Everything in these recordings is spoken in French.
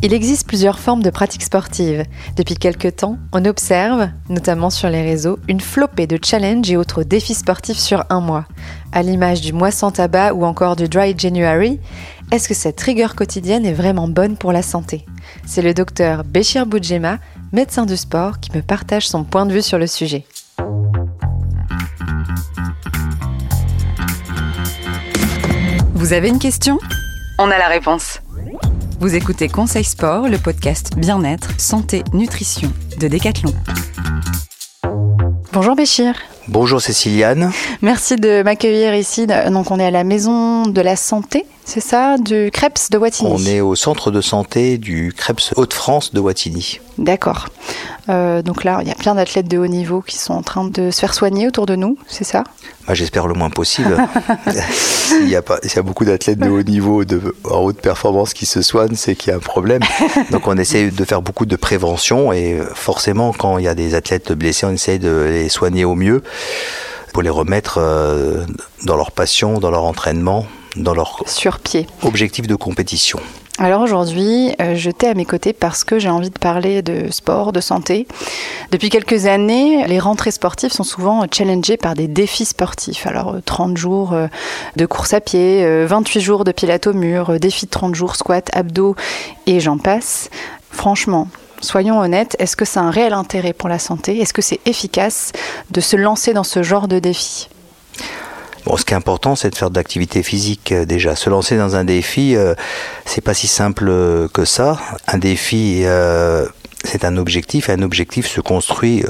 Il existe plusieurs formes de pratiques sportives. Depuis quelques temps, on observe, notamment sur les réseaux, une flopée de challenges et autres défis sportifs sur un mois. À l'image du mois sans tabac ou encore du Dry January, est-ce que cette rigueur quotidienne est vraiment bonne pour la santé? C'est le docteur Béchir Boudjema, médecin du sport, qui me partage son point de vue sur le sujet. Vous avez une question? On a la réponse. Vous écoutez Conseil Sport, le podcast bien-être, santé, nutrition de Decathlon. Bonjour Béchir. Bonjour Céciliane. Merci de m'accueillir ici. Donc on est à la maison de la santé, c'est ça, du Krebs de Wattignies. On est au centre de santé du Krebs Haute-France de Wattignies. D'accord. Euh, donc là, il y a plein d'athlètes de haut niveau qui sont en train de se faire soigner autour de nous, c'est ça? Bah, J'espère le moins possible. S'il y, a beaucoup d'athlètes de haut niveau, de, en haute performance qui se soignent, c'est qu'il y a un problème. Donc on essaie de faire beaucoup de prévention et forcément quand il y a des athlètes blessés, on essaie de les soigner au mieux pour les remettre euh, dans leur passion, dans leur entraînement, dans leur sur pied objectif de compétition. Alors aujourd'hui, euh, je t'ai à mes côtés parce que j'ai envie de parler de sport, de santé. Depuis quelques années, les rentrées sportives sont souvent challengées par des défis sportifs. Alors 30 euh, jours de course à pied, 28 jours de pilates au mur, défi de 30 jours squat, abdos et j'en passe. Franchement, soyons honnêtes, est-ce que a un réel intérêt pour la santé? Est-ce que c'est efficace de se lancer dans ce genre de défi? Bon, ce qui est important, c'est de faire de l'activité physique euh, déjà. Se lancer dans un défi, euh, c'est pas si simple euh, que ça. Un défi, c'est un objectif. Et un objectif se construit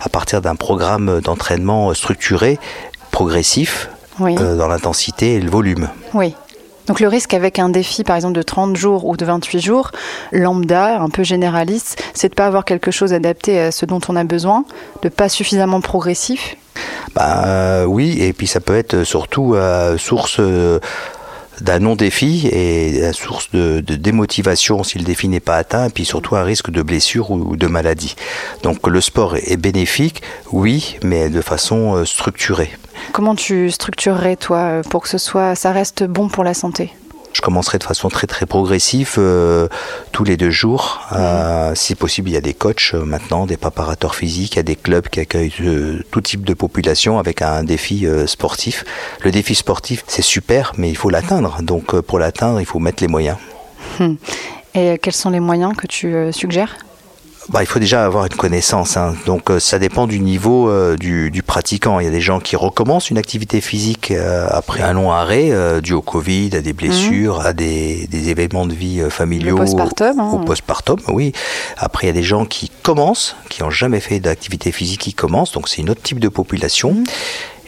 à partir d'un programme d'entraînement structuré, progressif, dans l'intensité et le volume. Oui. Donc le risque avec un défi par exemple de 30 jours ou de 28 jours, lambda, un peu généraliste, c'est de ne pas avoir quelque chose adapté à ce dont on a besoin, de pas suffisamment progressif. Bah oui, et puis ça peut être surtout euh, source euh, d'un non-défi et source de, démotivation si le défi n'est pas atteint, et puis surtout un risque de blessure ou de maladie. Donc le sport est bénéfique, oui, mais de façon euh, structurée. Comment tu structurerais, toi, pour que ce soit, ça reste bon pour la santé? Je commencerai de façon très très progressive euh, tous les deux jours. Euh, si possible, il y a des coachs euh, maintenant, des préparateurs physiques, il y a des clubs qui accueillent tout type de population avec un défi sportif. Le défi sportif, c'est super, mais il faut l'atteindre. Donc pour l'atteindre, il faut mettre les moyens. Hum. Et quels sont les moyens que tu suggères? Bah, il faut déjà avoir une connaissance. Hein. Donc euh, ça dépend du niveau euh, du, du, pratiquant. Il y a des gens qui recommencent une activité physique euh, après un long arrêt dû au Covid, à des mhm. blessures, à des, des, événements de vie familiaux. Au postpartum. Hein. Au postpartum, oui. Après il y a des gens qui commencent, qui n'ont jamais fait d'activité physique, qui commencent. Donc c'est une autre type de population. Mhm.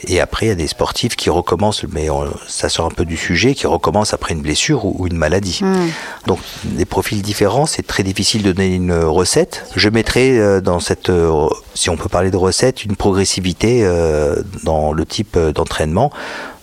Et après, il y a des sportifs qui recommencent, mais ça sort un peu du sujet, qui recommencent après une blessure ou, une maladie. Hmm. Donc, des profils différents, c'est très difficile de donner une recette. Je mettrai euh, dans cette, euh, si on peut parler de recette, une progressivité euh, dans le type d'entraînement,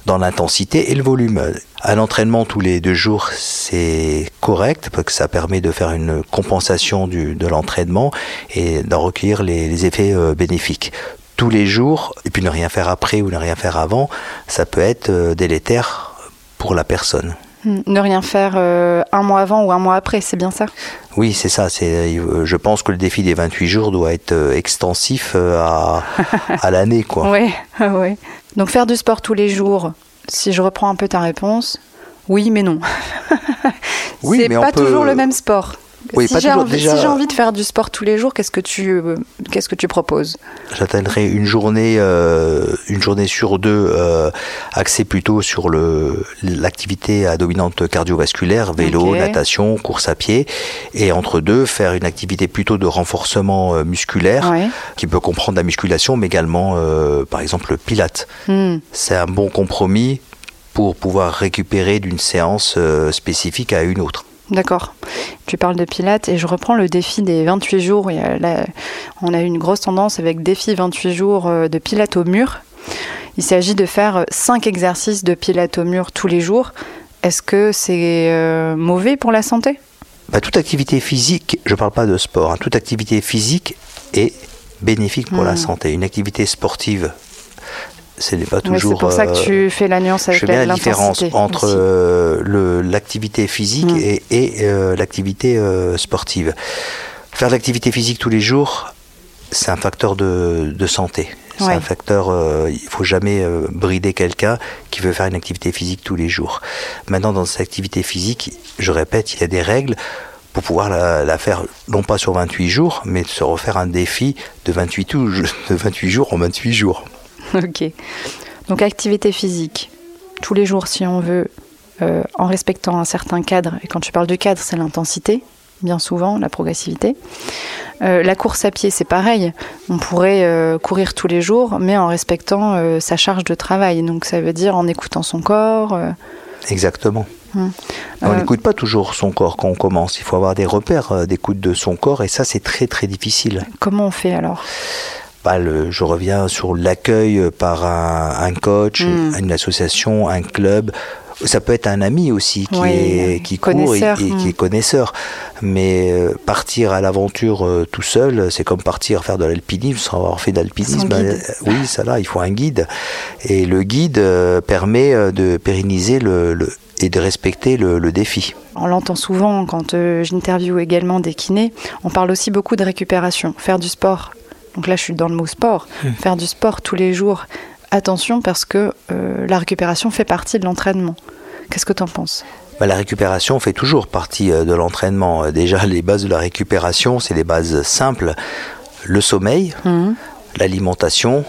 dans l'intensité et le volume. Un entraînement tous les deux jours, c'est correct parce que ça permet de faire une compensation du, de l'entraînement et d'en recueillir les, les effets bénéfiques tous les jours, et puis ne rien faire après ou ne rien faire avant, ça peut être euh, délétère pour la personne. Hmm. Ne rien faire euh, un mois avant ou un mois après, c'est bien ça? Oui, c'est ça. C'est, euh, je pense que le défi des 28 jours doit être extensif à, à l'année. Quoi. Oui, oui. Donc faire du sport tous les jours, si je reprends un peu ta réponse, oui mais non. oui, c'est pas toujours le même sport si j'ai envie, de faire du sport tous les jours, qu'est-ce que tu, euh, qu'est-ce que tu proposes? J'atteindrai une journée, euh, une journée sur deux euh, axée plutôt sur le l'activité à dominante cardiovasculaire, vélo, natation, course à pied, et entre deux faire une activité plutôt de renforcement musculaire, qui peut comprendre la musculation, mais également, par exemple, le pilate. Hmm. C'est un bon compromis pour pouvoir récupérer d'une séance spécifique à une autre. D'accord. Tu parles de Pilates et je reprends le défi des 28 jours. on a eu une grosse tendance avec défi 28 jours euh, de Pilates au mur. Il s'agit de faire 5 exercices de Pilates au mur tous les jours. Est-ce que c'est euh, mauvais pour la santé? Bah, Toute activité physique, je ne parle pas de sport, hein, toute activité physique est bénéfique pour la hmm. santé. Une activité sportive ce n'est pas toujours. c'est pour ça que tu fais la nuance avec je fais la différence entre l'activité physique mm. et, l'activité sportive. Faire de l'activité physique tous les jours, c'est un facteur de santé. C'est un facteur, euh, il faut jamais euh, brider quelqu'un qui veut faire une activité physique tous les jours. Maintenant, dans cette activité physique, je répète, il y a des règles pour pouvoir la, faire, non pas sur 28 jours, mais se refaire un défi de 28, de 28 jours en 28 jours. Ok. Donc activité physique, tous les jours si on veut, euh, en respectant un certain cadre. Et quand tu parles du cadre, c'est l'intensité, bien souvent, la progressivité. Euh, la course à pied, c'est pareil. On pourrait euh, courir tous les jours, mais en respectant euh, sa charge de travail. Donc ça veut dire en écoutant son corps. Exactement. Hum. On n'écoute pas toujours son corps quand on commence. Il faut avoir des repères d'écoute de son corps et ça, c'est très très difficile. Comment on fait alors? Je reviens sur l'accueil par un, coach, hum. une association, un club, ça peut être un ami aussi qui, est, qui court et, qui hmm. est connaisseur. Mais euh, partir à l'aventure euh, tout seul, c'est comme partir faire de l'alpinisme sans avoir fait d'alpinisme. Euh, oui, ça là, il faut un guide. Et le guide permet de pérenniser le, et de respecter le, défi. On l'entend souvent quand j'interviewe également des kinés. On parle aussi beaucoup de récupération, faire du sport. Donc là, je suis dans le mot sport. Hmm. Faire du sport tous les jours, attention parce que euh, la récupération fait partie de l'entraînement. Qu'est-ce que tu en penses? Bah, la récupération fait toujours partie euh, de l'entraînement. Euh, déjà, les bases de la récupération, c'est des bases simples. Le sommeil, mmh. l'alimentation,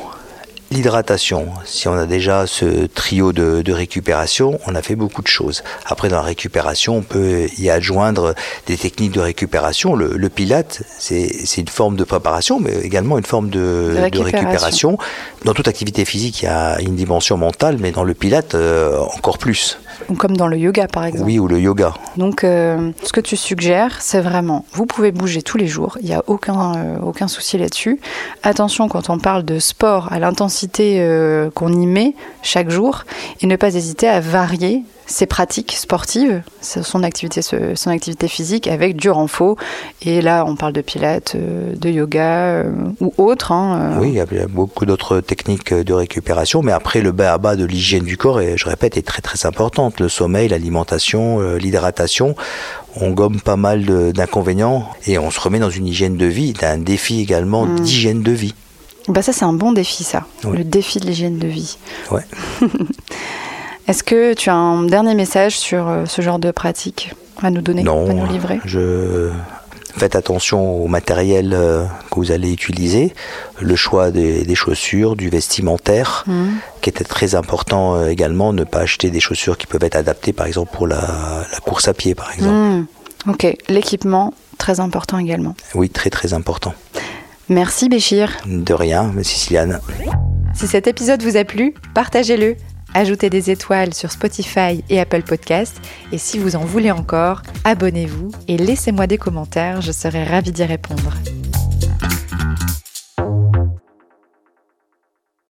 L'hydratation, si on a déjà ce trio de, récupération, on a fait beaucoup de choses. Après, dans la récupération, on peut y adjoindre des techniques de récupération. Le, pilate, c'est une forme de préparation, mais également une forme de, récupération. Dans toute activité physique, il y a une dimension mentale, mais dans le pilate, euh, encore plus. Comme dans le yoga, par exemple. Oui, ou le yoga. Donc, euh, ce que tu suggères, c'est vraiment, vous pouvez bouger tous les jours, il n'y a aucun, euh, aucun souci là-dessus. Attention, quand on parle de sport, à l'intensité euh, qu'on y met chaque jour, et ne pas hésiter à varier ses pratiques sportives, son activité, son activité physique avec du renfort. Et là, on parle de pilates, euh, de yoga euh, ou autre. Hein, euh. Oui, il y a beaucoup d'autres techniques de récupération, mais après, le bas à bas de l'hygiène du corps, et je répète, est très très importante. Le sommeil, l'alimentation, l'hydratation. On gomme pas mal d'inconvénients et on se remet dans une hygiène de vie, un défi également mmh. d'hygiène de vie. Bah ça c'est un bon défi ça, le défi de l'hygiène de vie. Ouais. Est-ce que tu as un dernier message sur euh, ce genre de pratique à nous donner, à nous livrer? je... Faites attention au matériel euh, que vous allez utiliser, le choix des, chaussures, du vestimentaire, mmh. qui était très important euh, également, ne pas acheter des chaussures qui peuvent être adaptées par exemple pour la, course à pied par exemple. Mmh. Ok, l'équipement, très important également. Oui, très très important. Merci Béchir. De rien, Siciliane. Si cet épisode vous a plu, partagez-le ajoutez des étoiles sur Spotify et Apple Podcast. Et si vous en voulez encore, abonnez-vous et laissez-moi des commentaires, je serai ravie d'y répondre.